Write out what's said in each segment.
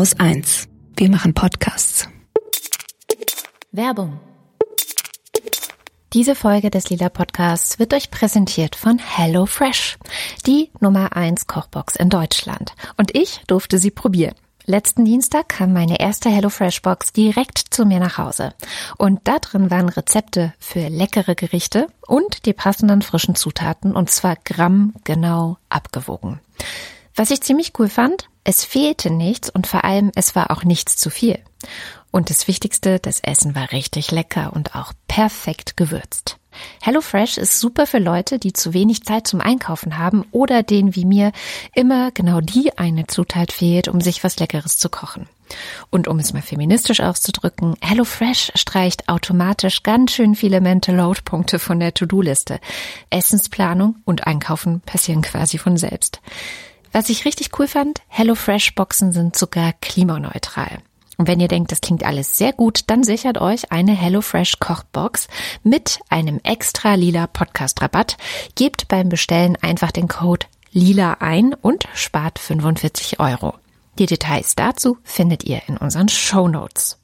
Haus 1. Wir machen Podcasts. Werbung. Diese Folge des Lila Podcasts wird euch präsentiert von HelloFresh, die Nummer 1 Kochbox in Deutschland. Und ich durfte sie probieren. Letzten Dienstag kam meine erste HelloFresh Box direkt zu mir nach Hause. Und da drin waren Rezepte für leckere Gerichte und die passenden frischen Zutaten und zwar grammgenau abgewogen. Was ich ziemlich cool fand, es fehlte nichts und vor allem es war auch nichts zu viel. Und das Wichtigste, das Essen war richtig lecker und auch perfekt gewürzt. HelloFresh ist super für Leute, die zu wenig Zeit zum Einkaufen haben oder denen wie mir immer genau die eine Zutat fehlt, um sich was Leckeres zu kochen. Und um es mal feministisch auszudrücken, HelloFresh streicht automatisch ganz schön viele Mental Load Punkte von der To-Do-Liste. Essensplanung und Einkaufen passieren quasi von selbst. Was ich richtig cool fand, HelloFresh Boxen sind sogar klimaneutral. Und wenn ihr denkt, das klingt alles sehr gut, dann sichert euch eine HelloFresh Kochbox mit einem extra lila Podcast Rabatt. Gebt beim Bestellen einfach den Code lila ein und spart 45 Euro. Die Details dazu findet ihr in unseren Show Notes.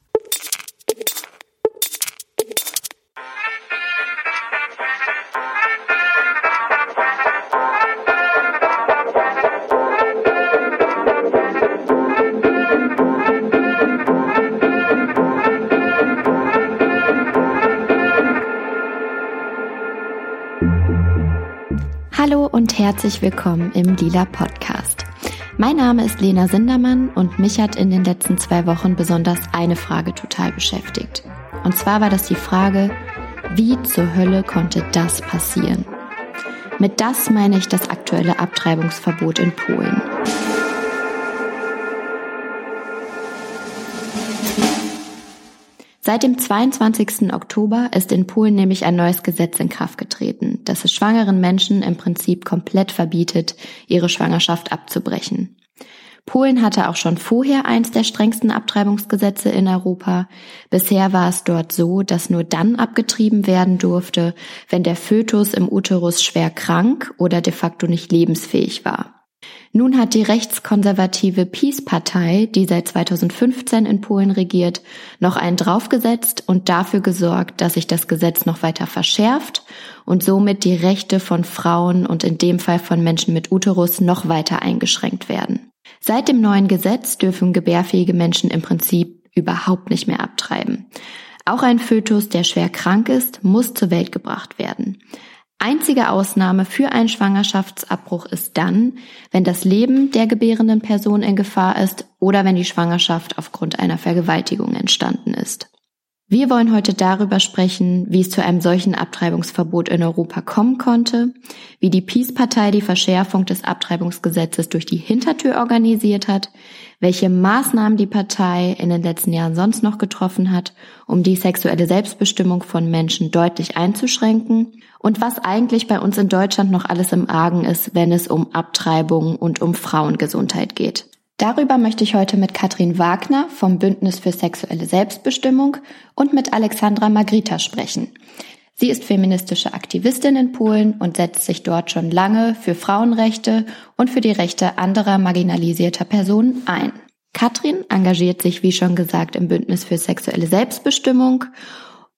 Und herzlich willkommen im Lila Podcast. Mein Name ist Lena Sindermann und mich hat in den letzten zwei Wochen besonders eine Frage total beschäftigt. Und zwar war das die Frage, wie zur Hölle konnte das passieren? Mit das meine ich das aktuelle Abtreibungsverbot in Polen. Seit dem 22. Oktober ist in Polen nämlich ein neues Gesetz in Kraft getreten, das es schwangeren Menschen im Prinzip komplett verbietet, ihre Schwangerschaft abzubrechen. Polen hatte auch schon vorher eins der strengsten Abtreibungsgesetze in Europa. Bisher war es dort so, dass nur dann abgetrieben werden durfte, wenn der Fötus im Uterus schwer krank oder de facto nicht lebensfähig war. Nun hat die rechtskonservative Peace-Partei, die seit 2015 in Polen regiert, noch einen draufgesetzt und dafür gesorgt, dass sich das Gesetz noch weiter verschärft und somit die Rechte von Frauen und in dem Fall von Menschen mit Uterus noch weiter eingeschränkt werden. Seit dem neuen Gesetz dürfen gebärfähige Menschen im Prinzip überhaupt nicht mehr abtreiben. Auch ein Fötus, der schwer krank ist, muss zur Welt gebracht werden. Einzige Ausnahme für einen Schwangerschaftsabbruch ist dann, wenn das Leben der gebärenden Person in Gefahr ist oder wenn die Schwangerschaft aufgrund einer Vergewaltigung entstanden ist. Wir wollen heute darüber sprechen, wie es zu einem solchen Abtreibungsverbot in Europa kommen konnte, wie die Peace-Partei die Verschärfung des Abtreibungsgesetzes durch die Hintertür organisiert hat, welche Maßnahmen die Partei in den letzten Jahren sonst noch getroffen hat, um die sexuelle Selbstbestimmung von Menschen deutlich einzuschränken und was eigentlich bei uns in Deutschland noch alles im Argen ist, wenn es um Abtreibung und um Frauengesundheit geht. Darüber möchte ich heute mit Katrin Wagner vom Bündnis für sexuelle Selbstbestimmung und mit Alexandra Magrita sprechen. Sie ist feministische Aktivistin in Polen und setzt sich dort schon lange für Frauenrechte und für die Rechte anderer marginalisierter Personen ein. Katrin engagiert sich, wie schon gesagt, im Bündnis für sexuelle Selbstbestimmung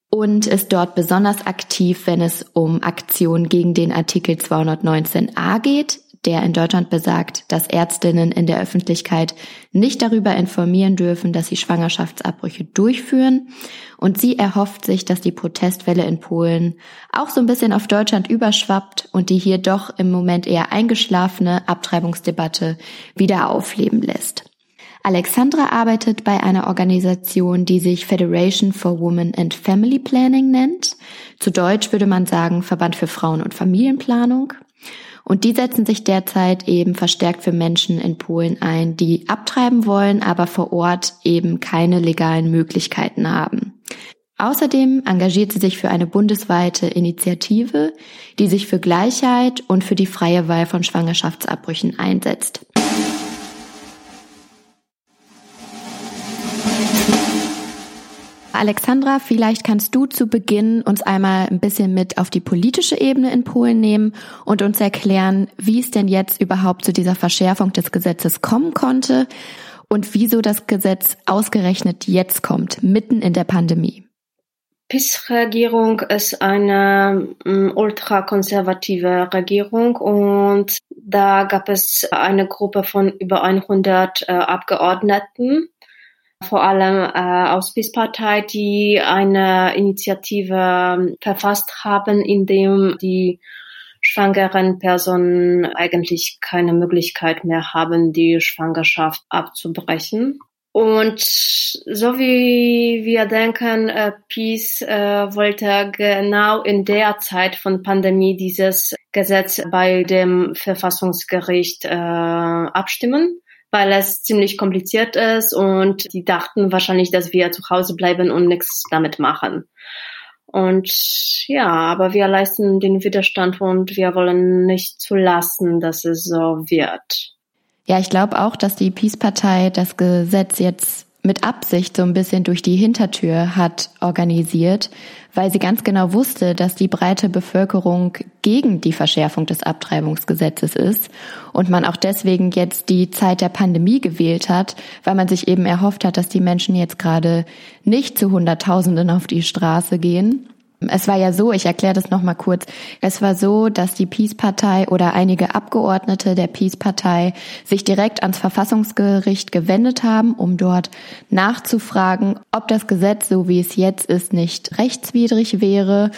und ist dort besonders aktiv, wenn es um Aktionen gegen den Artikel 219a geht, der in Deutschland besagt, dass Ärztinnen in der Öffentlichkeit nicht darüber informieren dürfen, dass sie Schwangerschaftsabbrüche durchführen. Und sie erhofft sich, dass die Protestwelle in Polen auch so ein bisschen auf Deutschland überschwappt und die hier doch im Moment eher eingeschlafene Abtreibungsdebatte wieder aufleben lässt. Alexandra arbeitet bei einer Organisation, die sich Federation for Women and Family Planning nennt. Zu Deutsch würde man sagen Verband für Frauen- und Familienplanung. Und die setzen sich derzeit eben verstärkt für Menschen in Polen ein, die abtreiben wollen, aber vor Ort eben keine legalen Möglichkeiten haben. Außerdem engagiert sie sich für eine bundesweite Initiative, die sich für Gleichheit und für die freie Wahl von Schwangerschaftsabbrüchen einsetzt. Alexandra, vielleicht kannst du zu Beginn uns einmal ein bisschen mit auf die politische Ebene in Polen nehmen und uns erklären, wie es denn jetzt überhaupt zu dieser Verschärfung des Gesetzes kommen konnte und wieso das Gesetz ausgerechnet jetzt kommt, mitten in der Pandemie. PIS-Regierung ist eine um, ultrakonservative Regierung und da gab es eine Gruppe von über 100 äh, Abgeordneten, vor allem äh, aus PIS-Partei, die eine Initiative ähm, verfasst haben, in dem die schwangeren Personen eigentlich keine Möglichkeit mehr haben, die Schwangerschaft abzubrechen. Und so wie wir denken, äh, Peace äh, wollte genau in der Zeit von Pandemie dieses Gesetz bei dem Verfassungsgericht äh, abstimmen, weil es ziemlich kompliziert ist und die dachten wahrscheinlich, dass wir zu Hause bleiben und nichts damit machen. Und ja, aber wir leisten den Widerstand und wir wollen nicht zulassen, dass es so wird. Ja, ich glaube auch, dass die Peace-Partei das Gesetz jetzt mit Absicht so ein bisschen durch die Hintertür hat organisiert, weil sie ganz genau wusste, dass die breite Bevölkerung gegen die Verschärfung des Abtreibungsgesetzes ist und man auch deswegen jetzt die Zeit der Pandemie gewählt hat, weil man sich eben erhofft hat, dass die Menschen jetzt gerade nicht zu Hunderttausenden auf die Straße gehen es war ja so, ich erkläre das nochmal kurz, es war so, dass die Peace-Partei oder einige Abgeordnete der Peace-Partei sich direkt ans Verfassungsgericht gewendet haben, um dort nachzufragen, ob das Gesetz, so wie es jetzt ist, nicht rechtswidrig wäre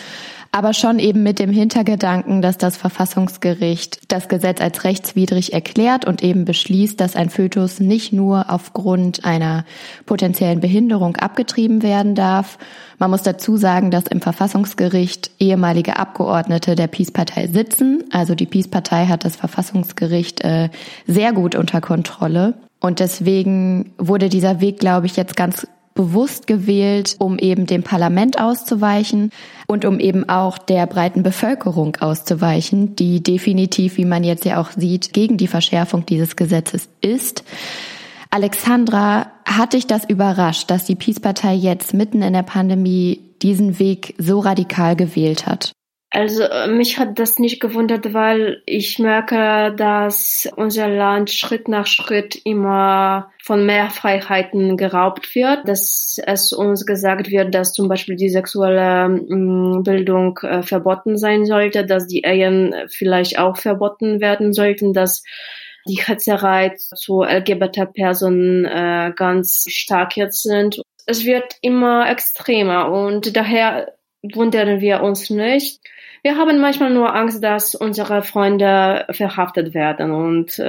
aber schon eben mit dem Hintergedanken, dass das Verfassungsgericht das Gesetz als rechtswidrig erklärt und eben beschließt, dass ein Fötus nicht nur aufgrund einer potenziellen Behinderung abgetrieben werden darf. Man muss dazu sagen, dass im Verfassungsgericht ehemalige Abgeordnete der Peace-Partei sitzen. Also die Peace-Partei hat das Verfassungsgericht äh, sehr gut unter Kontrolle. Und deswegen wurde dieser Weg, glaube ich, jetzt ganz bewusst gewählt, um eben dem Parlament auszuweichen und um eben auch der breiten Bevölkerung auszuweichen, die definitiv, wie man jetzt ja auch sieht, gegen die Verschärfung dieses Gesetzes ist. Alexandra, hat dich das überrascht, dass die Peace-Partei jetzt mitten in der Pandemie diesen Weg so radikal gewählt hat? Also äh, mich hat das nicht gewundert, weil ich merke, dass unser Land Schritt nach Schritt immer von mehr Freiheiten geraubt wird, dass es uns gesagt wird, dass zum Beispiel die sexuelle mm, Bildung äh, verboten sein sollte, dass die Ehen vielleicht auch verboten werden sollten, dass die Hetzerei zu LGBT-Personen äh, ganz stark jetzt sind. Es wird immer extremer und daher wundern wir uns nicht. Wir haben manchmal nur Angst, dass unsere Freunde verhaftet werden und äh,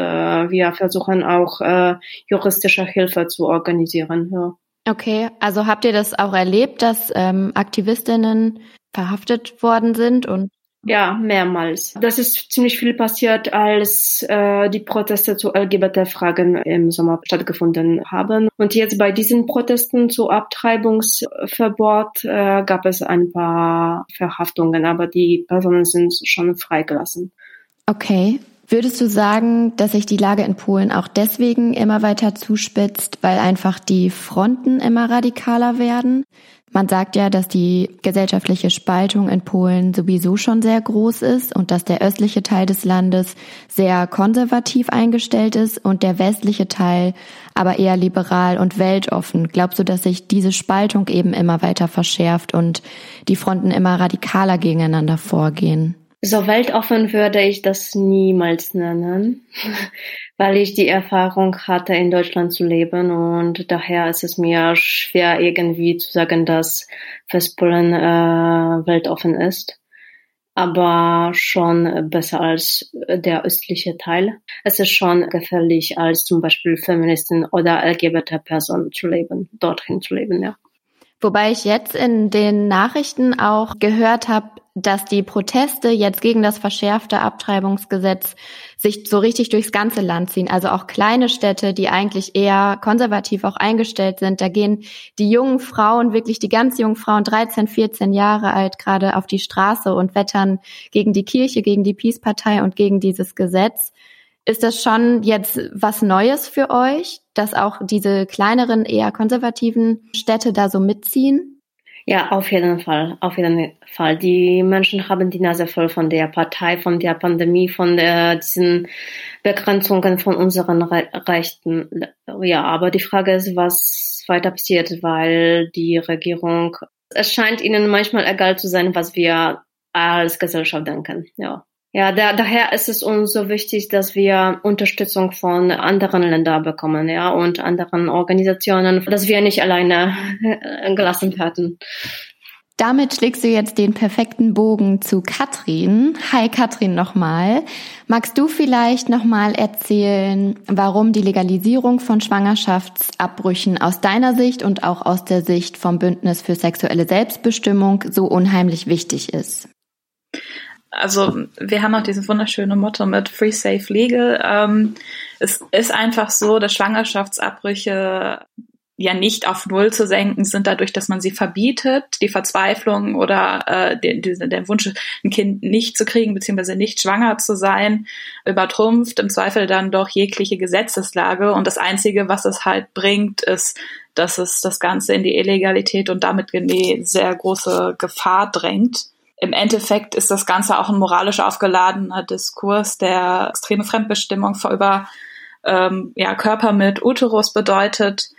wir versuchen auch äh, juristische Hilfe zu organisieren. Ja. Okay, also habt ihr das auch erlebt, dass ähm, Aktivistinnen verhaftet worden sind und ja, mehrmals. Das ist ziemlich viel passiert, als äh, die Proteste zu LGBT-Fragen im Sommer stattgefunden haben. Und jetzt bei diesen Protesten zu Abtreibungsverbot äh, gab es ein paar Verhaftungen, aber die Personen sind schon freigelassen. Okay. Würdest du sagen, dass sich die Lage in Polen auch deswegen immer weiter zuspitzt, weil einfach die Fronten immer radikaler werden? Man sagt ja, dass die gesellschaftliche Spaltung in Polen sowieso schon sehr groß ist und dass der östliche Teil des Landes sehr konservativ eingestellt ist und der westliche Teil aber eher liberal und weltoffen. Glaubst du, dass sich diese Spaltung eben immer weiter verschärft und die Fronten immer radikaler gegeneinander vorgehen? So weltoffen würde ich das niemals nennen weil ich die Erfahrung hatte, in Deutschland zu leben und daher ist es mir schwer irgendwie zu sagen, dass Westpolen äh, weltoffen ist, aber schon besser als der östliche Teil. Es ist schon gefährlich, als zum Beispiel Feministin oder LGBT-Person zu leben, dorthin zu leben, ja. Wobei ich jetzt in den Nachrichten auch gehört habe, dass die Proteste jetzt gegen das verschärfte Abtreibungsgesetz sich so richtig durchs ganze Land ziehen. Also auch kleine Städte, die eigentlich eher konservativ auch eingestellt sind. Da gehen die jungen Frauen, wirklich die ganz jungen Frauen, 13, 14 Jahre alt, gerade auf die Straße und wettern gegen die Kirche, gegen die Peace-Partei und gegen dieses Gesetz. Ist das schon jetzt was Neues für euch, dass auch diese kleineren, eher konservativen Städte da so mitziehen? Ja, auf jeden Fall, auf jeden Fall. Die Menschen haben die Nase voll von der Partei, von der Pandemie, von der, diesen Begrenzungen von unseren Re Rechten. Ja, aber die Frage ist, was weiter passiert, weil die Regierung, es scheint ihnen manchmal egal zu sein, was wir als Gesellschaft denken. Ja. Ja, da, daher ist es uns so wichtig, dass wir Unterstützung von anderen Ländern bekommen, ja, und anderen Organisationen, dass wir nicht alleine gelassen werden. Damit schlägst du jetzt den perfekten Bogen zu Katrin. Hi Katrin nochmal. Magst du vielleicht nochmal erzählen, warum die Legalisierung von Schwangerschaftsabbrüchen aus deiner Sicht und auch aus der Sicht vom Bündnis für sexuelle Selbstbestimmung so unheimlich wichtig ist? Also wir haben auch dieses wunderschöne Motto mit Free Safe Legal. Ähm, es ist einfach so, dass Schwangerschaftsabbrüche ja nicht auf Null zu senken sind, dadurch, dass man sie verbietet, die Verzweiflung oder äh, den, den, der Wunsch, ein Kind nicht zu kriegen, beziehungsweise nicht schwanger zu sein, übertrumpft im Zweifel dann doch jegliche Gesetzeslage. Und das Einzige, was es halt bringt, ist, dass es das Ganze in die Illegalität und damit in die sehr große Gefahr drängt im Endeffekt ist das Ganze auch ein moralisch aufgeladener Diskurs, der extreme Fremdbestimmung über ähm, ja, Körper mit Uterus bedeutet.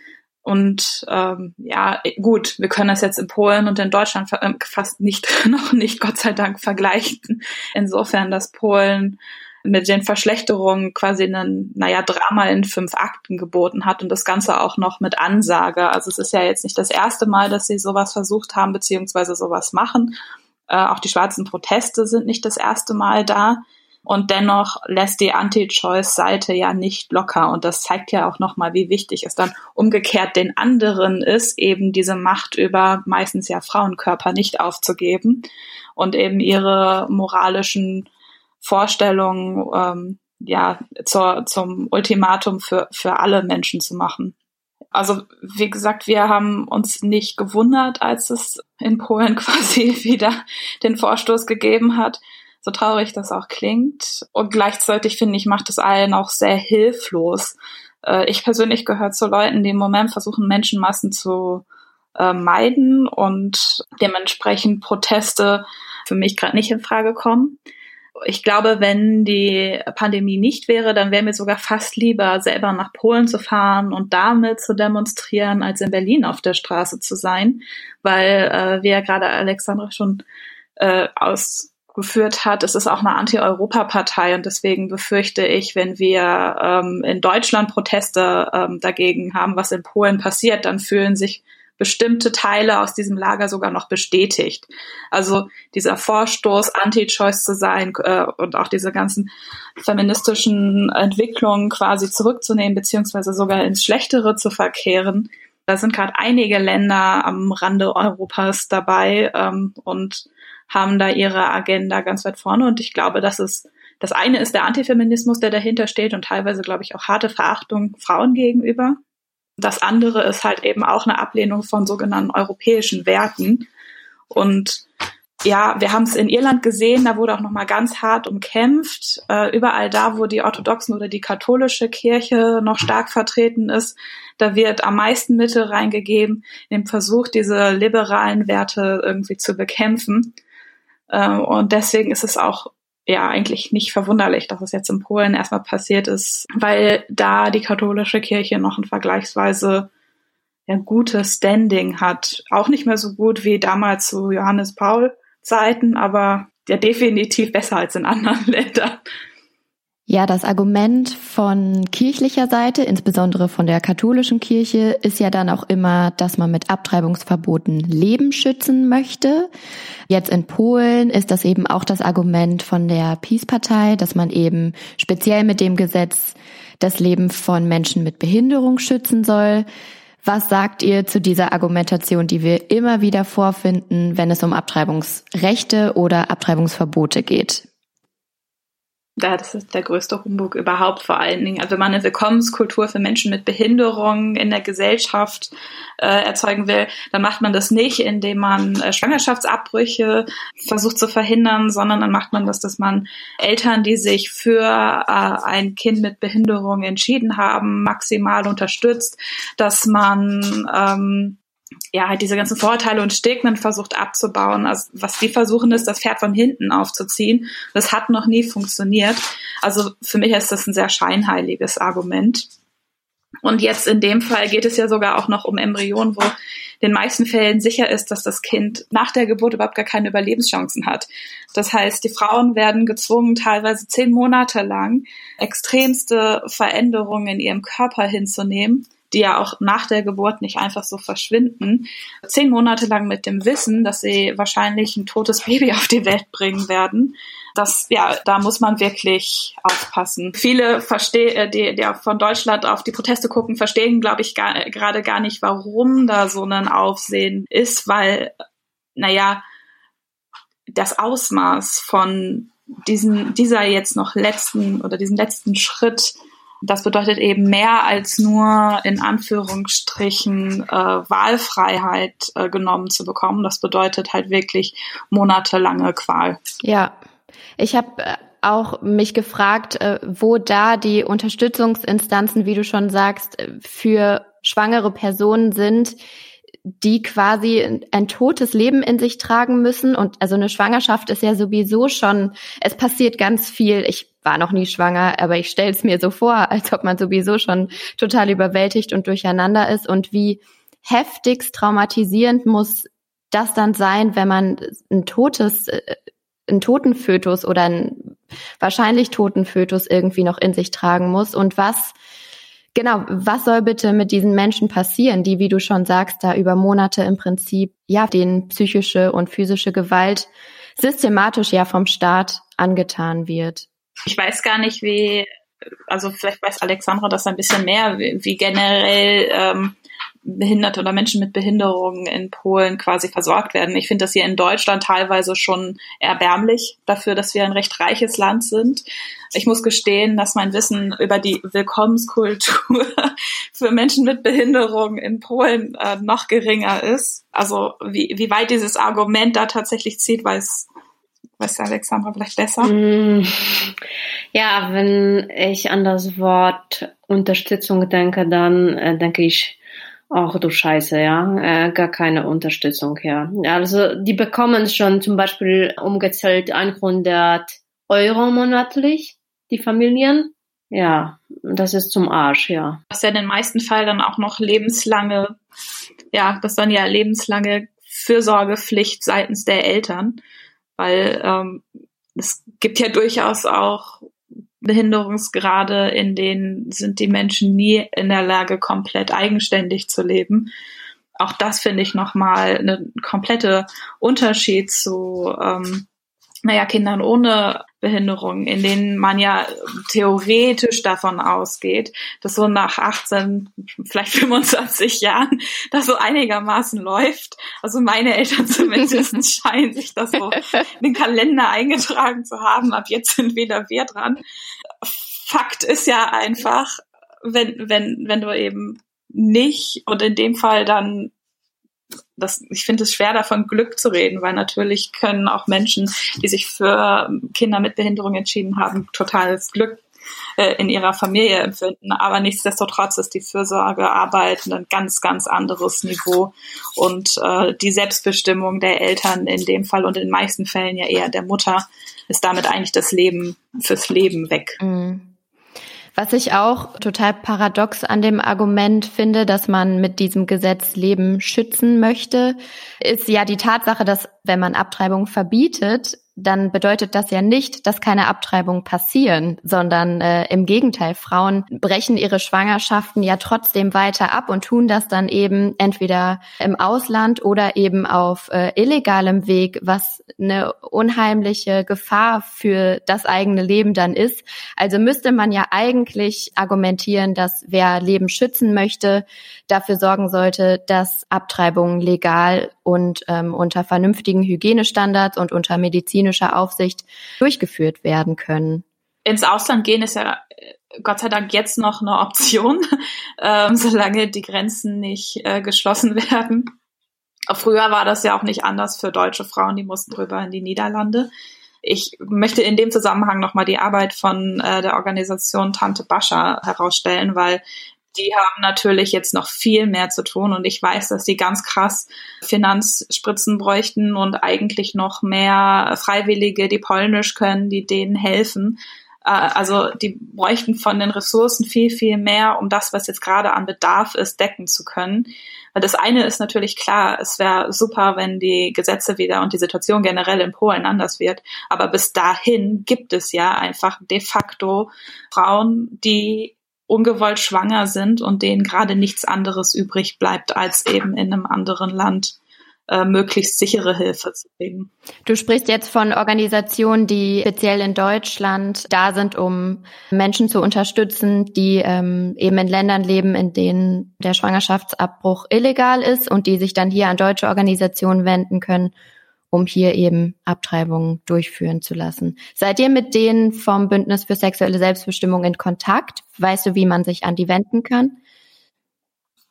Und ähm, ja, gut, wir können das jetzt in Polen und in Deutschland äh, fast nicht, noch nicht, Gott sei Dank, vergleichen. Insofern, dass Polen mit den Verschlechterungen quasi einen, naja, Drama in fünf Akten geboten hat und das Ganze auch noch mit Ansage. Also es ist ja jetzt nicht das erste Mal, dass sie sowas versucht haben, beziehungsweise sowas machen. Äh, auch die schwarzen Proteste sind nicht das erste Mal da. Und dennoch lässt die Anti-Choice-Seite ja nicht locker. Und das zeigt ja auch nochmal, wie wichtig es dann umgekehrt den anderen ist, eben diese Macht über meistens ja Frauenkörper nicht aufzugeben und eben ihre moralischen Vorstellungen ähm, ja zur, zum Ultimatum für, für alle Menschen zu machen. Also wie gesagt, wir haben uns nicht gewundert, als es in Polen quasi wieder den Vorstoß gegeben hat. So traurig das auch klingt. Und gleichzeitig finde ich, macht es allen auch sehr hilflos. Äh, ich persönlich gehöre zu Leuten, die im Moment versuchen, Menschenmassen zu äh, meiden und dementsprechend Proteste für mich gerade nicht in Frage kommen ich glaube, wenn die Pandemie nicht wäre, dann wäre mir sogar fast lieber, selber nach Polen zu fahren und damit zu demonstrieren, als in Berlin auf der Straße zu sein, weil, äh, wie ja gerade Alexandra schon äh, ausgeführt hat, es ist auch eine Anti-Europa-Partei und deswegen befürchte ich, wenn wir ähm, in Deutschland Proteste ähm, dagegen haben, was in Polen passiert, dann fühlen sich bestimmte Teile aus diesem Lager sogar noch bestätigt. Also dieser Vorstoß, Anti-Choice zu sein äh, und auch diese ganzen feministischen Entwicklungen quasi zurückzunehmen, beziehungsweise sogar ins Schlechtere zu verkehren. Da sind gerade einige Länder am Rande Europas dabei ähm, und haben da ihre Agenda ganz weit vorne. Und ich glaube, dass es das eine ist der Antifeminismus, der dahinter steht und teilweise, glaube ich, auch harte Verachtung Frauen gegenüber. Das andere ist halt eben auch eine Ablehnung von sogenannten europäischen Werten. Und ja, wir haben es in Irland gesehen, da wurde auch nochmal ganz hart umkämpft. Äh, überall da, wo die orthodoxen oder die katholische Kirche noch stark vertreten ist, da wird am meisten Mittel reingegeben im Versuch, diese liberalen Werte irgendwie zu bekämpfen. Äh, und deswegen ist es auch ja eigentlich nicht verwunderlich, dass es jetzt in Polen erstmal passiert ist, weil da die katholische Kirche noch ein vergleichsweise ja, gutes Standing hat. Auch nicht mehr so gut wie damals zu Johannes Paul Zeiten, aber ja definitiv besser als in anderen Ländern. Ja, das Argument von kirchlicher Seite, insbesondere von der katholischen Kirche, ist ja dann auch immer, dass man mit Abtreibungsverboten Leben schützen möchte. Jetzt in Polen ist das eben auch das Argument von der Peace-Partei, dass man eben speziell mit dem Gesetz das Leben von Menschen mit Behinderung schützen soll. Was sagt ihr zu dieser Argumentation, die wir immer wieder vorfinden, wenn es um Abtreibungsrechte oder Abtreibungsverbote geht? Ja, das ist der größte Humbug überhaupt vor allen Dingen. Also wenn man eine Willkommenskultur für Menschen mit Behinderungen in der Gesellschaft äh, erzeugen will, dann macht man das nicht, indem man äh, Schwangerschaftsabbrüche versucht zu verhindern, sondern dann macht man das, dass man Eltern, die sich für äh, ein Kind mit Behinderung entschieden haben, maximal unterstützt, dass man ähm, ja, halt diese ganzen Vorurteile und Stigmen versucht abzubauen. Also was die versuchen ist, das Pferd von hinten aufzuziehen. Das hat noch nie funktioniert. Also für mich ist das ein sehr scheinheiliges Argument. Und jetzt in dem Fall geht es ja sogar auch noch um Embryonen, wo den meisten Fällen sicher ist, dass das Kind nach der Geburt überhaupt gar keine Überlebenschancen hat. Das heißt, die Frauen werden gezwungen, teilweise zehn Monate lang extremste Veränderungen in ihrem Körper hinzunehmen, die ja auch nach der Geburt nicht einfach so verschwinden. Zehn Monate lang mit dem Wissen, dass sie wahrscheinlich ein totes Baby auf die Welt bringen werden das, ja, da muss man wirklich aufpassen. Viele verstehen, äh, die, die von Deutschland auf die Proteste gucken, verstehen, glaube ich, gerade gar nicht, warum da so ein Aufsehen ist, weil, naja, das Ausmaß von diesen, dieser jetzt noch letzten oder diesen letzten Schritt, das bedeutet eben mehr als nur in Anführungsstrichen äh, Wahlfreiheit äh, genommen zu bekommen. Das bedeutet halt wirklich monatelange Qual. Ja, ich habe äh, auch mich gefragt, äh, wo da die Unterstützungsinstanzen, wie du schon sagst, äh, für schwangere Personen sind, die quasi ein totes Leben in sich tragen müssen. Und also eine Schwangerschaft ist ja sowieso schon, es passiert ganz viel. Ich war noch nie schwanger, aber ich stelle es mir so vor, als ob man sowieso schon total überwältigt und durcheinander ist. Und wie heftigst traumatisierend muss das dann sein, wenn man ein totes einen toten Fötus oder einen wahrscheinlich toten Fötus irgendwie noch in sich tragen muss und was Genau, was soll bitte mit diesen Menschen passieren, die, wie du schon sagst, da über Monate im Prinzip, ja, denen psychische und physische Gewalt systematisch ja vom Staat angetan wird? Ich weiß gar nicht, wie, also vielleicht weiß Alexandra das ein bisschen mehr, wie, wie generell ähm, Behinderte oder Menschen mit Behinderungen in Polen quasi versorgt werden. Ich finde das hier in Deutschland teilweise schon erbärmlich dafür, dass wir ein recht reiches Land sind. Ich muss gestehen, dass mein Wissen über die Willkommenskultur für Menschen mit Behinderungen in Polen äh, noch geringer ist. Also wie, wie weit dieses Argument da tatsächlich zieht, weiß Weiß Alexandra vielleicht besser? Mm. Ja, wenn ich an das Wort Unterstützung denke, dann äh, denke ich Ach du Scheiße, ja, äh, gar keine Unterstützung, ja. Also die bekommen schon zum Beispiel umgezählt 100 Euro monatlich, die Familien. Ja, das ist zum Arsch, ja. Das ist ja in den meisten Fällen dann auch noch lebenslange, ja, das dann ja lebenslange Fürsorgepflicht seitens der Eltern, weil ähm, es gibt ja durchaus auch Behinderungsgrade, in denen sind die Menschen nie in der Lage, komplett eigenständig zu leben. Auch das finde ich nochmal eine komplette Unterschied zu ähm, naja, Kindern ohne Behinderung, in denen man ja theoretisch davon ausgeht, dass so nach 18, vielleicht 25 Jahren das so einigermaßen läuft. Also meine Eltern zumindest scheinen sich das so in den Kalender eingetragen zu haben. Ab jetzt sind wieder wir dran. Fakt ist ja einfach, wenn, wenn, wenn du eben nicht und in dem Fall dann das, ich finde es schwer, davon Glück zu reden, weil natürlich können auch Menschen, die sich für Kinder mit Behinderung entschieden haben, totales Glück äh, in ihrer Familie empfinden. Aber nichtsdestotrotz ist die Fürsorgearbeit ein ganz, ganz anderes Niveau. Und äh, die Selbstbestimmung der Eltern in dem Fall und in den meisten Fällen ja eher der Mutter ist damit eigentlich das Leben fürs Leben weg. Mhm. Was ich auch total paradox an dem Argument finde, dass man mit diesem Gesetz Leben schützen möchte, ist ja die Tatsache, dass wenn man Abtreibung verbietet, dann bedeutet das ja nicht, dass keine Abtreibungen passieren, sondern äh, im Gegenteil, Frauen brechen ihre Schwangerschaften ja trotzdem weiter ab und tun das dann eben entweder im Ausland oder eben auf äh, illegalem Weg, was eine unheimliche Gefahr für das eigene Leben dann ist. Also müsste man ja eigentlich argumentieren, dass wer Leben schützen möchte, dafür sorgen sollte, dass Abtreibungen legal und ähm, unter vernünftigen Hygienestandards und unter medizinischer Aufsicht durchgeführt werden können. Ins Ausland gehen ist ja äh, Gott sei Dank jetzt noch eine Option, ähm, solange die Grenzen nicht äh, geschlossen werden. Früher war das ja auch nicht anders für deutsche Frauen, die mussten rüber in die Niederlande. Ich möchte in dem Zusammenhang nochmal die Arbeit von äh, der Organisation Tante Bascha herausstellen, weil die haben natürlich jetzt noch viel mehr zu tun und ich weiß, dass sie ganz krass Finanzspritzen bräuchten und eigentlich noch mehr Freiwillige, die Polnisch können, die denen helfen. Äh, also die bräuchten von den Ressourcen viel, viel mehr, um das, was jetzt gerade an Bedarf ist, decken zu können. Weil das eine ist natürlich klar, es wäre super, wenn die Gesetze wieder und die Situation generell in Polen anders wird. Aber bis dahin gibt es ja einfach de facto Frauen, die ungewollt schwanger sind und denen gerade nichts anderes übrig bleibt, als eben in einem anderen Land äh, möglichst sichere Hilfe zu kriegen. Du sprichst jetzt von Organisationen, die speziell in Deutschland da sind, um Menschen zu unterstützen, die ähm, eben in Ländern leben, in denen der Schwangerschaftsabbruch illegal ist und die sich dann hier an deutsche Organisationen wenden können, um hier eben Abtreibungen durchführen zu lassen. Seid ihr mit denen vom Bündnis für sexuelle Selbstbestimmung in Kontakt? Weißt du, wie man sich an die wenden kann?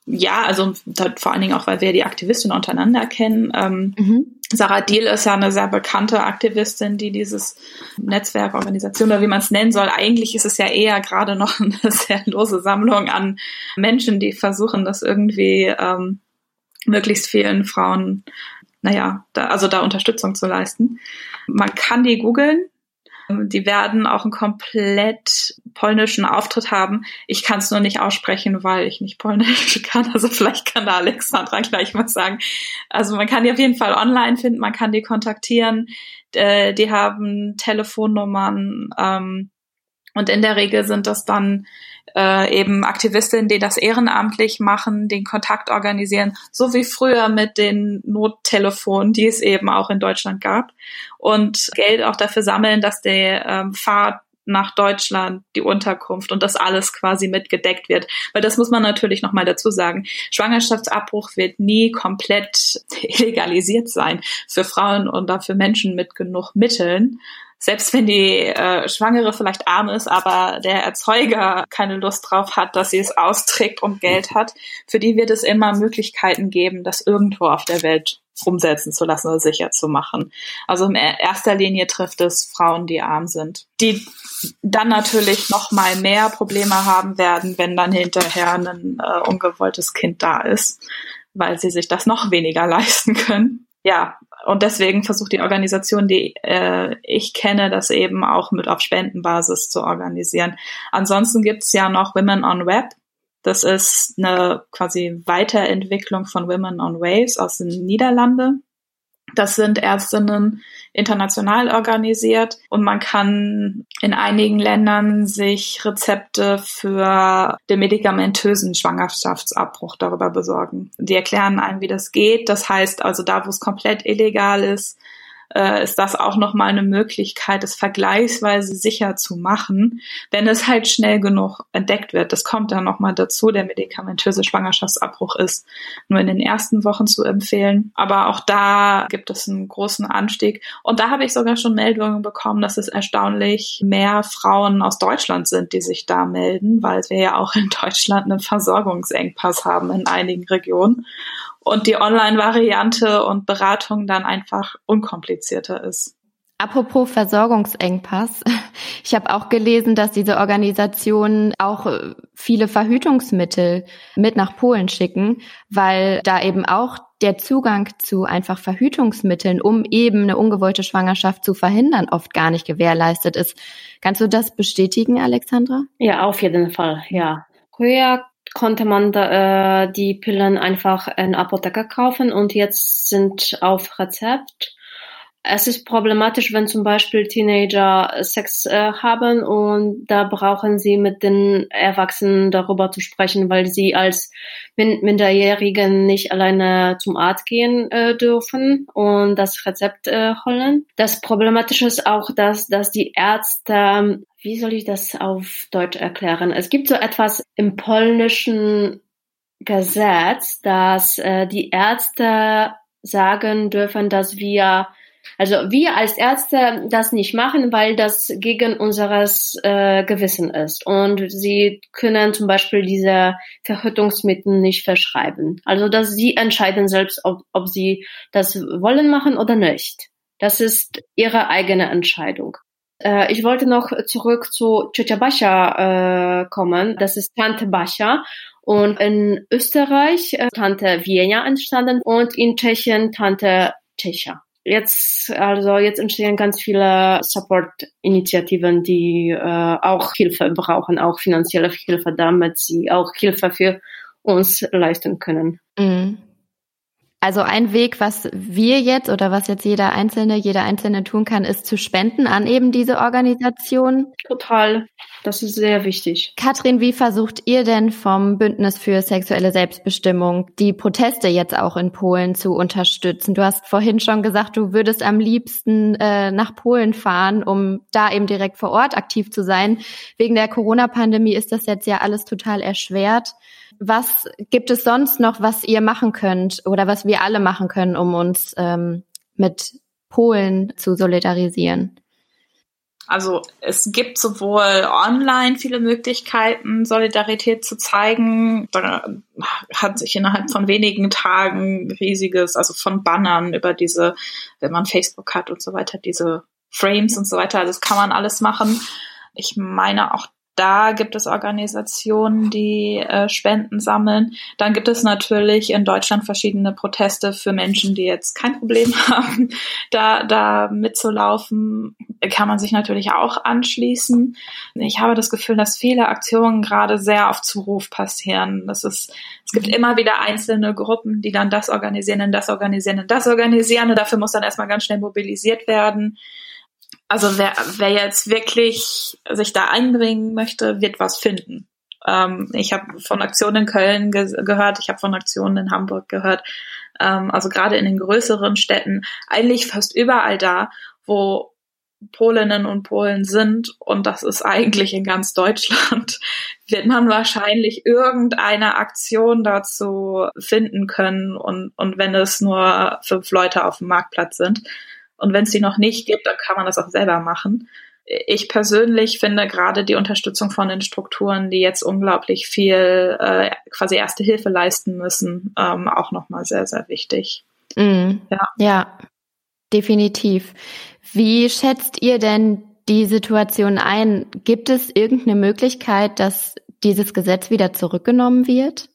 ja, also vor allen Dingen auch, weil wir die Aktivistinnen untereinander kennen. Ähm, mhm. Sarah Deal ist ja eine sehr bekannte Aktivistin, die dieses Netzwerk, Organisation oder wie man es nennen soll, eigentlich ist es ja eher gerade noch eine sehr lose Sammlung an Menschen, die versuchen, das irgendwie ähm, möglichst vielen Frauen, naja, da, also da Unterstützung zu leisten. Man kann die googeln. Die werden auch einen komplett polnischen Auftritt haben. Ich kann es nur nicht aussprechen, weil ich nicht polnisch kann. Also vielleicht kann da Alexandra gleich mal sagen. Also man kann die auf jeden Fall online finden, man kann die kontaktieren. Äh, die haben Telefonnummern ähm, und in der Regel sind das dann äh, eben Aktivistinnen, die das ehrenamtlich machen, den Kontakt organisieren, so wie früher mit den Nottelefonen, die es eben auch in Deutschland gab und Geld auch dafür sammeln, dass der ähm, Fahrt nach Deutschland, die Unterkunft und das alles quasi mitgedeckt wird. Weil das muss man natürlich nochmal dazu sagen. Schwangerschaftsabbruch wird nie komplett illegalisiert sein für Frauen und für Menschen mit genug Mitteln selbst wenn die äh, Schwangere vielleicht arm ist, aber der Erzeuger keine Lust drauf hat, dass sie es austrägt und Geld hat, für die wird es immer Möglichkeiten geben, das irgendwo auf der Welt umsetzen zu lassen oder sicher zu machen. Also in erster Linie trifft es Frauen, die arm sind, die dann natürlich noch mal mehr Probleme haben werden, wenn dann hinterher ein äh, ungewolltes Kind da ist, weil sie sich das noch weniger leisten können. Ja, und deswegen versucht die Organisation, die äh, ich kenne, das eben auch mit auf Spendenbasis zu organisieren. Ansonsten gibt's ja noch Women on Web. Das ist eine quasi Weiterentwicklung von Women on Waves aus den Niederlanden. Das sind Ärztinnen international organisiert und man kann in einigen Ländern sich Rezepte für den medikamentösen Schwangerschaftsabbruch darüber besorgen. Die erklären einem, wie das geht. Das heißt also, da wo es komplett illegal ist, äh, ist das auch nochmal eine Möglichkeit, es vergleichsweise sicher zu machen, wenn es halt schnell genug entdeckt wird. Das kommt dann nochmal dazu. Der medikamentöse Schwangerschaftsabbruch ist nur in den ersten Wochen zu empfehlen. Aber auch da gibt es einen großen Anstieg. Und da habe ich sogar schon Meldungen bekommen, dass es erstaunlich mehr Frauen aus Deutschland sind, die sich da melden, weil wir ja auch in Deutschland einen Versorgungsengpass haben in einigen Regionen und die Online-Variante und Beratung dann einfach unkomplizierter ist. Apropos Versorgungsengpass. Ich habe auch gelesen, dass diese Organisationen auch äh, viele Verhütungsmittel mit nach Polen schicken, weil da eben auch der Zugang zu einfach Verhütungsmitteln, um eben eine ungewollte Schwangerschaft zu verhindern, oft gar nicht gewährleistet ist. Kannst du das bestätigen, Alexandra? Ja, auf jeden Fall, ja. Früher konnte man da, äh, die Pillen einfach in Apotheke kaufen und jetzt sind auf Rezept. Es ist problematisch, wenn zum Beispiel Teenager Sex äh, haben und da brauchen sie mit den Erwachsenen darüber zu sprechen, weil sie als Minderjährigen nicht alleine zum Arzt gehen äh, dürfen und das Rezept äh, holen. Das Problematische ist auch, dass, dass die Ärzte wie soll ich das auf Deutsch erklären? Es gibt so etwas im polnischen Gesetz, dass äh, die Ärzte sagen dürfen, dass wir, also wir als Ärzte das nicht machen, weil das gegen unseres äh, Gewissen ist. Und sie können zum Beispiel diese Verhütungsmittel nicht verschreiben. Also dass sie entscheiden selbst, ob, ob sie das wollen machen oder nicht. Das ist ihre eigene Entscheidung. Äh, ich wollte noch zurück zu Ciocia Basia äh, kommen. Das ist Tante Basia. Und in Österreich äh, Tante Wienia entstanden und in Tschechien Tante Czecha. Jetzt, also jetzt entstehen ganz viele Support-Initiativen, die äh, auch Hilfe brauchen, auch finanzielle Hilfe, damit sie auch Hilfe für uns leisten können. Mhm. Also ein Weg, was wir jetzt oder was jetzt jeder Einzelne, jeder Einzelne tun kann, ist zu spenden an eben diese Organisation. Total. Das ist sehr wichtig. Katrin, wie versucht ihr denn vom Bündnis für sexuelle Selbstbestimmung die Proteste jetzt auch in Polen zu unterstützen? Du hast vorhin schon gesagt, du würdest am liebsten äh, nach Polen fahren, um da eben direkt vor Ort aktiv zu sein. Wegen der Corona-Pandemie ist das jetzt ja alles total erschwert. Was gibt es sonst noch, was ihr machen könnt oder was wir alle machen können, um uns ähm, mit Polen zu solidarisieren? Also es gibt sowohl online viele Möglichkeiten, Solidarität zu zeigen. Da hat sich innerhalb von wenigen Tagen riesiges, also von Bannern über diese, wenn man Facebook hat und so weiter, diese Frames und so weiter, das kann man alles machen. Ich meine auch da gibt es Organisationen, die äh, Spenden sammeln. Dann gibt es natürlich in Deutschland verschiedene Proteste für Menschen, die jetzt kein Problem haben, da, da mitzulaufen. Kann man sich natürlich auch anschließen. Ich habe das Gefühl, dass viele Aktionen gerade sehr auf Zuruf passieren. Das ist, es gibt immer wieder einzelne Gruppen, die dann das organisieren und das organisieren und das organisieren. Und dafür muss dann erstmal ganz schnell mobilisiert werden. Also wer, wer jetzt wirklich sich da einbringen möchte, wird was finden. Ähm, ich habe von Aktionen in Köln ge gehört, ich habe von Aktionen in Hamburg gehört. Ähm, also gerade in den größeren Städten, eigentlich fast überall da, wo Polinnen und Polen sind, und das ist eigentlich in ganz Deutschland, wird man wahrscheinlich irgendeine Aktion dazu finden können und, und wenn es nur fünf Leute auf dem Marktplatz sind. Und wenn es die noch nicht gibt, dann kann man das auch selber machen. Ich persönlich finde gerade die Unterstützung von den Strukturen, die jetzt unglaublich viel äh, quasi erste Hilfe leisten müssen, ähm, auch nochmal sehr, sehr wichtig. Mm, ja. ja, definitiv. Wie schätzt ihr denn die Situation ein? Gibt es irgendeine Möglichkeit, dass dieses Gesetz wieder zurückgenommen wird?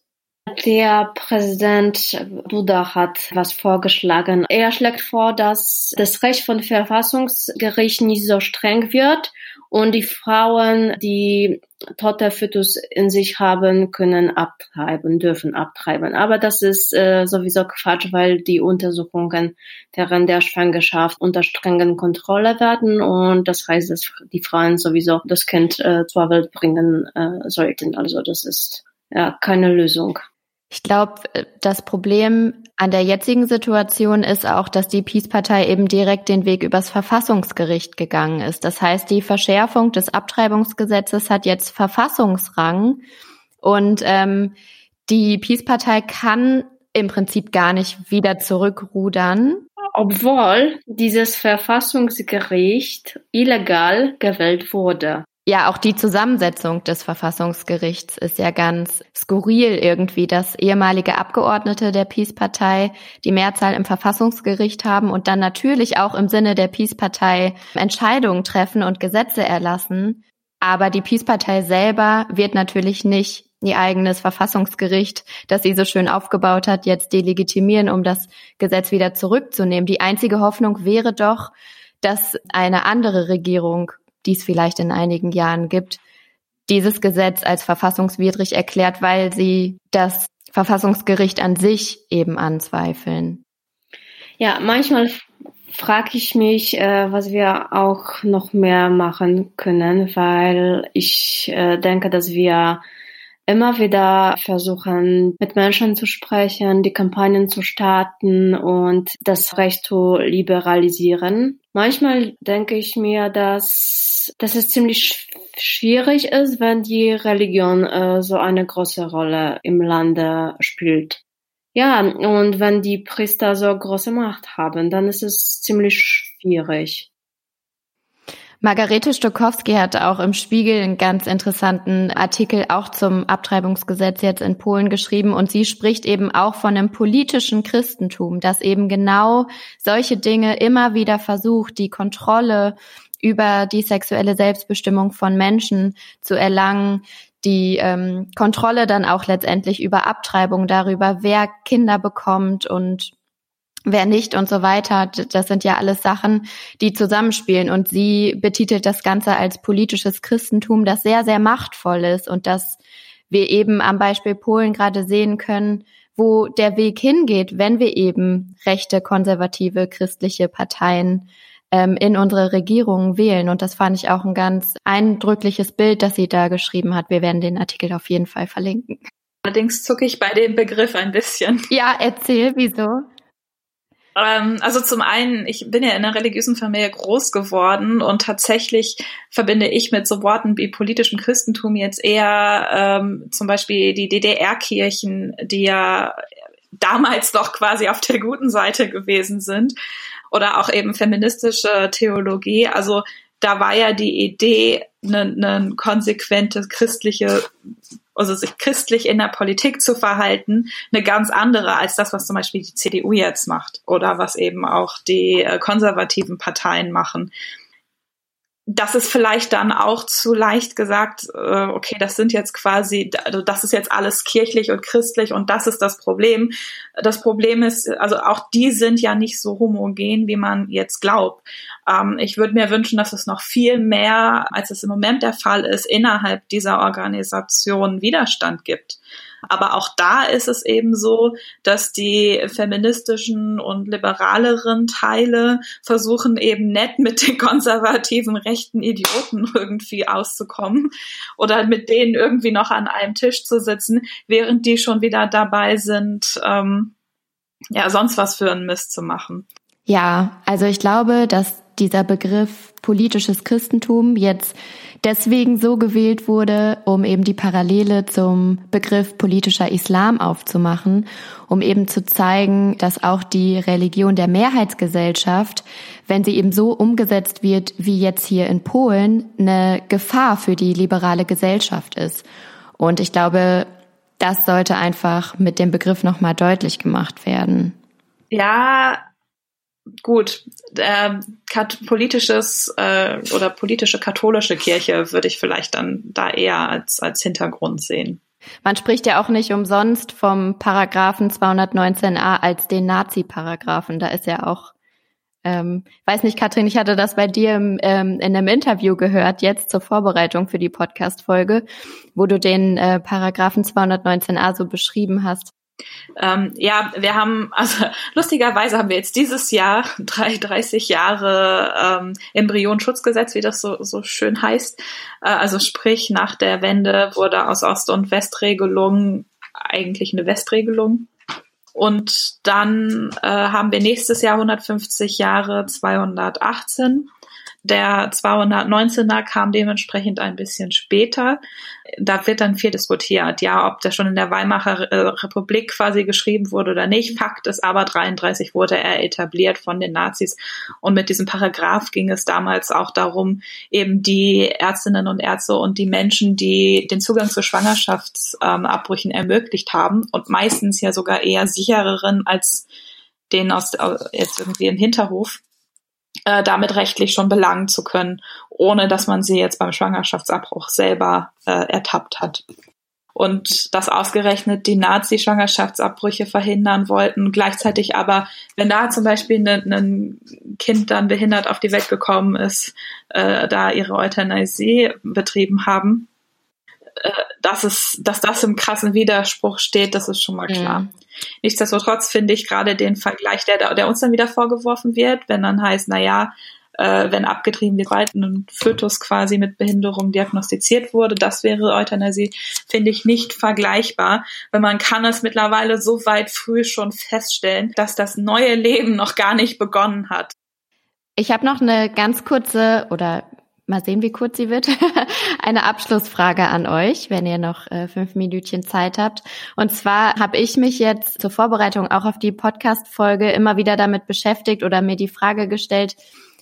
Der Präsident Duda hat was vorgeschlagen. Er schlägt vor, dass das Recht von Verfassungsgericht nicht so streng wird und die Frauen, die tote Fötus in sich haben, können abtreiben, dürfen abtreiben. Aber das ist äh, sowieso Quatsch, weil die Untersuchungen während der Schwangerschaft unter strengen Kontrolle werden und das heißt, dass die Frauen sowieso das Kind äh, zur Welt bringen äh, sollten. Also das ist ja keine Lösung. Ich glaube, äh, das Problem an der jetzigen Situation ist auch, dass die Peace-Partei eben direkt den Weg übers Verfassungsgericht gegangen ist. Das heißt, die Verschärfung des Abtreibungsgesetzes hat jetzt Verfassungsrang und ähm, die Peace-Partei kann im Prinzip gar nicht wieder zurückrudern. Obwohl dieses Verfassungsgericht illegal gewählt wurde. Ja, auch die Zusammensetzung des Verfassungsgerichts ist ja ganz skurril irgendwie, dass ehemalige Abgeordnete der Peace-Partei die Mehrzahl im Verfassungsgericht haben und dann natürlich auch im Sinne der Peace-Partei Entscheidungen treffen und Gesetze erlassen. Aber die Peace-Partei selber wird natürlich nicht ihr eigenes Verfassungsgericht, das sie so schön aufgebaut hat, jetzt delegitimieren, um das Gesetz wieder zurückzunehmen. Die einzige Hoffnung wäre doch, dass eine andere Regierung die es vielleicht in einigen Jahren gibt, dieses Gesetz als verfassungswidrig erklärt, weil sie das Verfassungsgericht an sich eben anzweifeln. Ja, manchmal frage ich mich, äh, was wir auch noch mehr machen können, weil ich äh, denke, dass wir immer wieder versuchen, mit Menschen zu sprechen, die Kampagnen zu starten und das Recht zu liberalisieren. Manchmal denke ich mir, dass, dass es ziemlich schwierig ist, wenn die Religion äh, so eine große Rolle im Lande spielt. Ja, und wenn die Priester so große Macht haben, dann ist es ziemlich schwierig. Margarete Stokowski hat auch im Spiegel einen ganz interessanten Artikel auch zum Abtreibungsgesetz jetzt in Polen geschrieben. Und sie spricht eben auch von einem politischen Christentum, das eben genau solche Dinge immer wieder versucht, die Kontrolle über die sexuelle Selbstbestimmung von Menschen zu erlangen, die ähm, Kontrolle dann auch letztendlich über Abtreibung, darüber, wer Kinder bekommt und wer nicht und so weiter. Das sind ja alles Sachen, die zusammenspielen. Und sie betitelt das Ganze als politisches Christentum, das sehr, sehr machtvoll ist und dass wir eben am Beispiel Polen gerade sehen können, wo der Weg hingeht, wenn wir eben rechte, konservative, christliche Parteien ähm, in unsere Regierungen wählen. Und das fand ich auch ein ganz eindrückliches Bild, das sie da geschrieben hat. Wir werden den Artikel auf jeden Fall verlinken. Allerdings zucke ich bei dem Begriff ein bisschen. Ja, erzähl, wieso? Ähm, also zum einen, ich bin ja in einer religiösen Familie groß geworden und tatsächlich verbinde ich mit so Worten wie politischem Christentum jetzt eher ähm, zum Beispiel die DDR-Kirchen, die ja damals doch quasi auf der guten Seite gewesen sind oder auch eben feministische Theologie. Also da war ja die Idee, eine, eine konsequente christliche also sich christlich in der Politik zu verhalten, eine ganz andere als das, was zum Beispiel die CDU jetzt macht oder was eben auch die äh, konservativen Parteien machen das ist vielleicht dann auch zu leicht gesagt, äh, okay, das sind jetzt quasi, also das ist jetzt alles kirchlich und christlich und das ist das Problem. Das Problem ist, also auch die sind ja nicht so homogen, wie man jetzt glaubt. Ähm, ich würde mir wünschen, dass es noch viel mehr, als es im Moment der Fall ist, innerhalb dieser Organisation Widerstand gibt. Aber auch da ist es eben so, dass die feministischen und liberaleren Teile versuchen eben nett mit den konservativen rechten Idioten irgendwie auszukommen oder mit denen irgendwie noch an einem Tisch zu sitzen, während die schon wieder dabei sind, ähm, ja, sonst was für einen Mist zu machen. Ja, also ich glaube, dass dieser Begriff politisches Christentum jetzt deswegen so gewählt wurde, um eben die Parallele zum Begriff politischer Islam aufzumachen, um eben zu zeigen, dass auch die Religion der Mehrheitsgesellschaft, wenn sie eben so umgesetzt wird wie jetzt hier in Polen, eine Gefahr für die liberale Gesellschaft ist. Und ich glaube, das sollte einfach mit dem Begriff nochmal deutlich gemacht werden. Ja, gut, äh, politisches äh, oder politische katholische Kirche würde ich vielleicht dann da eher als, als Hintergrund sehen. Man spricht ja auch nicht umsonst vom Paragraphen 219a als den Nazi-Paragraphen. Da ist ja auch, ähm, weiß nicht, Katrin, ich hatte das bei dir im, ähm, in einem Interview gehört, jetzt zur Vorbereitung für die Podcast-Folge, wo du den äh, Paragraphen 219a so beschrieben hast. Ähm, ja, wir haben, also lustigerweise haben wir jetzt dieses Jahr 30 Jahre ähm, Embryonschutzgesetz, wie das so, so schön heißt. Äh, also sprich, nach der Wende wurde aus Ost- und Westregelung eigentlich eine Westregelung. Und dann äh, haben wir nächstes Jahr 150 Jahre 218. Der 219er kam dementsprechend ein bisschen später. Da wird dann viel diskutiert, ja, ob der schon in der Weimarer äh, Republik quasi geschrieben wurde oder nicht. Fakt ist aber, 33 wurde er etabliert von den Nazis. Und mit diesem Paragraph ging es damals auch darum, eben die Ärztinnen und Ärzte und die Menschen, die den Zugang zu Schwangerschaftsabbrüchen ähm, ermöglicht haben und meistens ja sogar eher sichereren als den aus jetzt irgendwie im Hinterhof, äh, damit rechtlich schon belangen zu können, ohne dass man sie jetzt beim Schwangerschaftsabbruch selber äh, ertappt hat. Und dass ausgerechnet die Nazi-Schwangerschaftsabbrüche verhindern wollten, gleichzeitig aber, wenn da zum Beispiel ein ne, ne Kind dann behindert auf die Welt gekommen ist, äh, da ihre Euthanasie betrieben haben, äh, dass es, dass das im krassen Widerspruch steht, das ist schon mal klar. Mhm. Nichtsdestotrotz finde ich gerade den Vergleich, der, der uns dann wieder vorgeworfen wird, wenn dann heißt, na äh, wenn abgetrieben wird, ein Fötus quasi mit Behinderung diagnostiziert wurde, das wäre Euthanasie, finde ich nicht vergleichbar, weil man kann es mittlerweile so weit früh schon feststellen, dass das neue Leben noch gar nicht begonnen hat. Ich habe noch eine ganz kurze oder mal sehen, wie kurz sie wird, eine Abschlussfrage an euch, wenn ihr noch äh, fünf Minütchen Zeit habt. Und zwar habe ich mich jetzt zur Vorbereitung auch auf die Podcast-Folge immer wieder damit beschäftigt oder mir die Frage gestellt,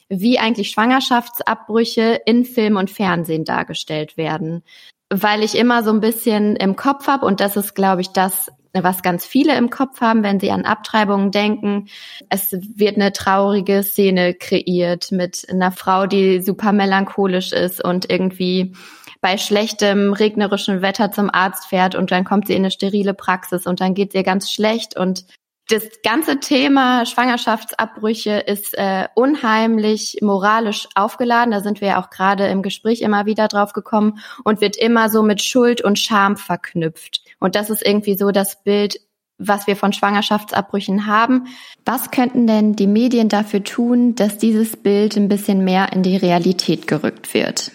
wie eigentlich Schwangerschaftsabbrüche in Film und Fernsehen dargestellt werden. Weil ich immer so ein bisschen im Kopf habe, und das ist, glaube ich, das, was ganz viele im Kopf haben, wenn sie an Abtreibungen denken. Es wird eine traurige Szene kreiert mit einer Frau, die super melancholisch ist und irgendwie bei schlechtem regnerischen Wetter zum Arzt fährt und dann kommt sie in eine sterile Praxis und dann geht ihr ganz schlecht und das ganze Thema Schwangerschaftsabbrüche ist äh, unheimlich moralisch aufgeladen. Da sind wir ja auch gerade im Gespräch immer wieder drauf gekommen und wird immer so mit Schuld und Scham verknüpft. Und das ist irgendwie so das Bild, was wir von Schwangerschaftsabbrüchen haben. Was könnten denn die Medien dafür tun, dass dieses Bild ein bisschen mehr in die Realität gerückt wird?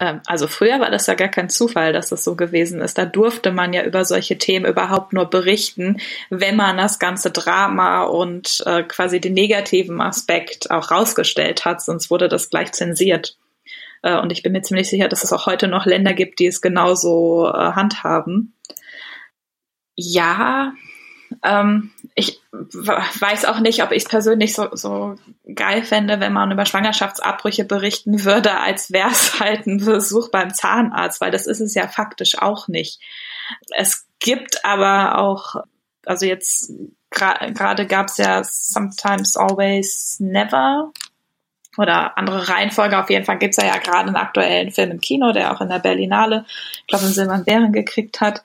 Ähm, also früher war das ja gar kein Zufall, dass das so gewesen ist. Da durfte man ja über solche Themen überhaupt nur berichten, wenn man das ganze Drama und äh, quasi den negativen Aspekt auch rausgestellt hat, sonst wurde das gleich zensiert. Äh, und ich bin mir ziemlich sicher, dass es auch heute noch Länder gibt, die es genauso äh, handhaben. Ja, ähm, ich weiß auch nicht, ob ich es persönlich so, so geil fände, wenn man über Schwangerschaftsabbrüche berichten würde, als wäre es halt ein Besuch beim Zahnarzt, weil das ist es ja faktisch auch nicht. Es gibt aber auch, also jetzt gerade gab es ja Sometimes Always Never oder andere Reihenfolge. Auf jeden Fall gibt's ja, ja gerade einen aktuellen Film im Kino, der auch in der Berlinale, ich glaube, einen Silbernen Bären gekriegt hat,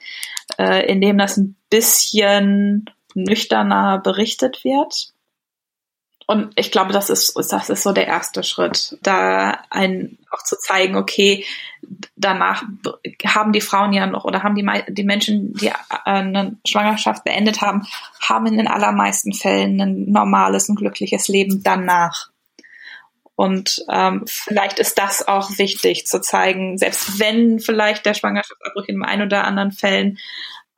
äh, in dem das ein bisschen nüchterner berichtet wird. Und ich glaube, das ist, das ist so der erste Schritt, da ein, auch zu zeigen, okay, danach haben die Frauen ja noch oder haben die, die Menschen, die eine Schwangerschaft beendet haben, haben in den allermeisten Fällen ein normales und glückliches Leben danach. Und ähm, vielleicht ist das auch wichtig zu zeigen, selbst wenn vielleicht der Schwangerschaftsabbruch in ein oder anderen Fällen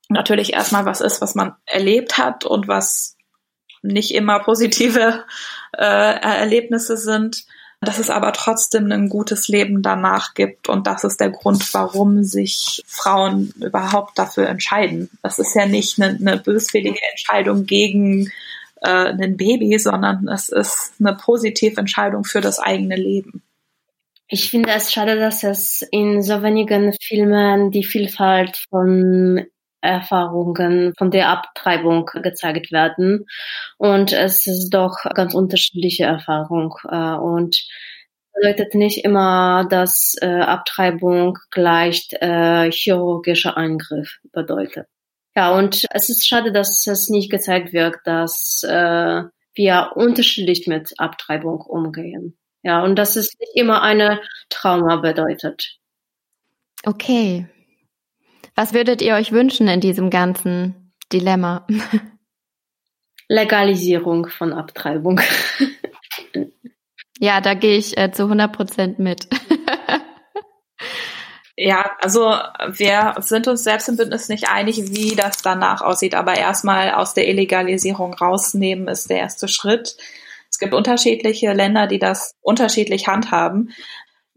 natürlich erstmal was ist, was man erlebt hat und was nicht immer positive äh, Erlebnisse sind, dass es aber trotzdem ein gutes Leben danach gibt und das ist der Grund, warum sich Frauen überhaupt dafür entscheiden. Das ist ja nicht eine, eine böswillige Entscheidung gegen äh, ein Baby, sondern es ist eine positive Entscheidung für das eigene Leben. Ich finde es schade, dass es in so wenigen Filmen die Vielfalt von Erfahrungen von der Abtreibung gezeigt werden. Und es ist doch ganz unterschiedliche Erfahrung. Äh, und bedeutet nicht immer, dass äh, Abtreibung gleich äh, chirurgischer Eingriff bedeutet. Ja, und es ist schade, dass es nicht gezeigt wird, dass äh, wir unterschiedlich mit Abtreibung umgehen. Ja, und dass es nicht immer eine Trauma bedeutet. Okay, was würdet ihr euch wünschen in diesem ganzen Dilemma? Legalisierung von Abtreibung. ja, da gehe ich äh, zu 100 Prozent mit. Ja, also wir sind uns selbst im Bündnis nicht einig, wie das danach aussieht. Aber erstmal aus der Illegalisierung rausnehmen ist der erste Schritt. Es gibt unterschiedliche Länder, die das unterschiedlich handhaben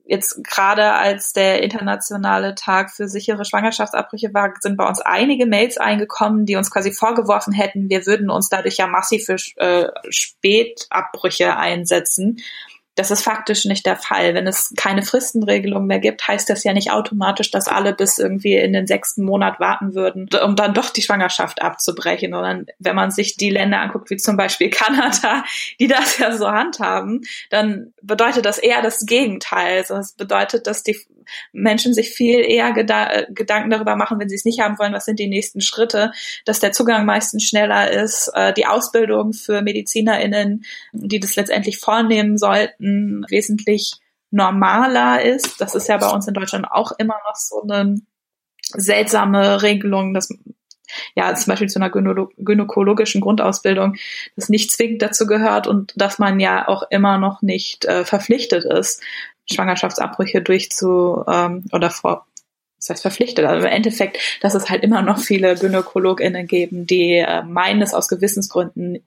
jetzt gerade als der internationale Tag für sichere Schwangerschaftsabbrüche war, sind bei uns einige Mails eingekommen, die uns quasi vorgeworfen hätten, wir würden uns dadurch ja massiv für äh, Spätabbrüche einsetzen. Das ist faktisch nicht der Fall. Wenn es keine Fristenregelung mehr gibt, heißt das ja nicht automatisch, dass alle bis irgendwie in den sechsten Monat warten würden, um dann doch die Schwangerschaft abzubrechen. Sondern wenn man sich die Länder anguckt, wie zum Beispiel Kanada, die das ja so handhaben, dann bedeutet das eher das Gegenteil. Also das bedeutet, dass die Menschen sich viel eher Geda Gedanken darüber machen, wenn sie es nicht haben wollen, was sind die nächsten Schritte, dass der Zugang meistens schneller ist, äh, die Ausbildung für MedizinerInnen, die das letztendlich vornehmen sollten, wesentlich normaler ist. Das ist ja bei uns in Deutschland auch immer noch so eine seltsame Regelung, dass ja, zum Beispiel zu einer gynäkologischen Grundausbildung, das nicht zwingend dazu gehört und dass man ja auch immer noch nicht äh, verpflichtet ist, Schwangerschaftsabbrüche durchzu ähm, oder vor das heißt verpflichtet, also im Endeffekt, dass es halt immer noch viele GynäkologInnen geben, die äh, meinen, es aus Gewissensgründen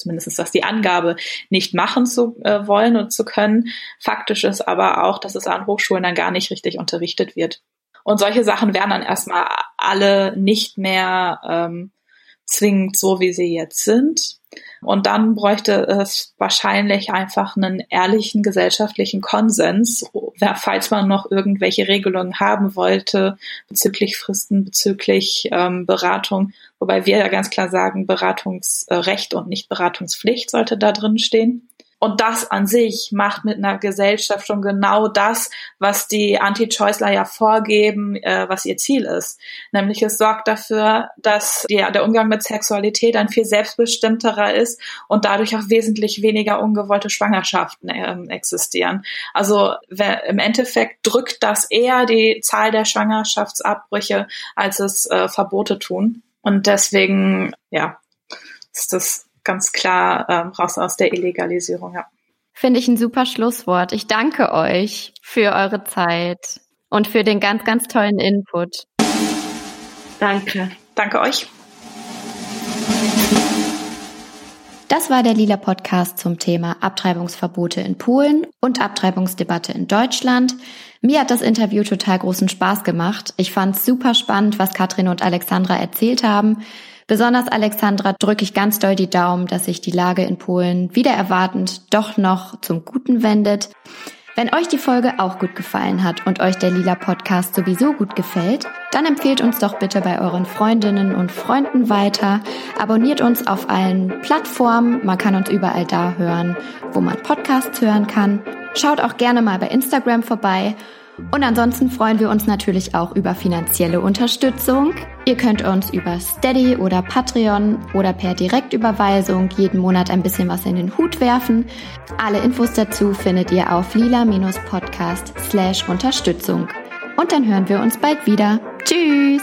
zumindest ist das die Angabe, nicht machen zu äh, wollen und zu können. Faktisch ist aber auch, dass es an Hochschulen dann gar nicht richtig unterrichtet wird. Und solche Sachen werden dann erstmal alle nicht mehr ähm, zwingend so, wie sie jetzt sind. Und dann bräuchte es wahrscheinlich einfach einen ehrlichen gesellschaftlichen Konsens, falls man noch irgendwelche Regelungen haben wollte bezüglich Fristen, bezüglich ähm, Beratung. Wobei wir ja ganz klar sagen, Beratungsrecht und nicht Beratungspflicht sollte da drin stehen. Und das an sich macht mit einer Gesellschaft schon genau das, was die Anti-Choiceler ja vorgeben, äh, was ihr Ziel ist. Nämlich es sorgt dafür, dass die, der Umgang mit Sexualität ein viel selbstbestimmterer ist und dadurch auch wesentlich weniger ungewollte Schwangerschaften äh, existieren. Also wer, im Endeffekt drückt das eher die Zahl der Schwangerschaftsabbrüche, als es äh, Verbote tun. Und deswegen, ja, ist das ganz klar ähm, raus aus der Illegalisierung, ja. Finde ich ein super Schlusswort. Ich danke euch für eure Zeit und für den ganz, ganz tollen Input. Danke. Danke euch. Das war der Lila Podcast zum Thema Abtreibungsverbote in Polen und Abtreibungsdebatte in Deutschland. Mir hat das Interview total großen Spaß gemacht. Ich fand es super spannend, was Katrin und Alexandra erzählt haben. Besonders Alexandra drücke ich ganz doll die Daumen, dass sich die Lage in Polen wieder erwartend doch noch zum Guten wendet. Wenn euch die Folge auch gut gefallen hat und euch der Lila Podcast sowieso gut gefällt, dann empfehlt uns doch bitte bei euren Freundinnen und Freunden weiter. Abonniert uns auf allen Plattformen. Man kann uns überall da hören, wo man Podcasts hören kann. Schaut auch gerne mal bei Instagram vorbei und ansonsten freuen wir uns natürlich auch über finanzielle Unterstützung. Ihr könnt uns über Steady oder Patreon oder per Direktüberweisung jeden Monat ein bisschen was in den Hut werfen. Alle Infos dazu findet ihr auf lila-podcast slash Unterstützung. Und dann hören wir uns bald wieder. Tschüss!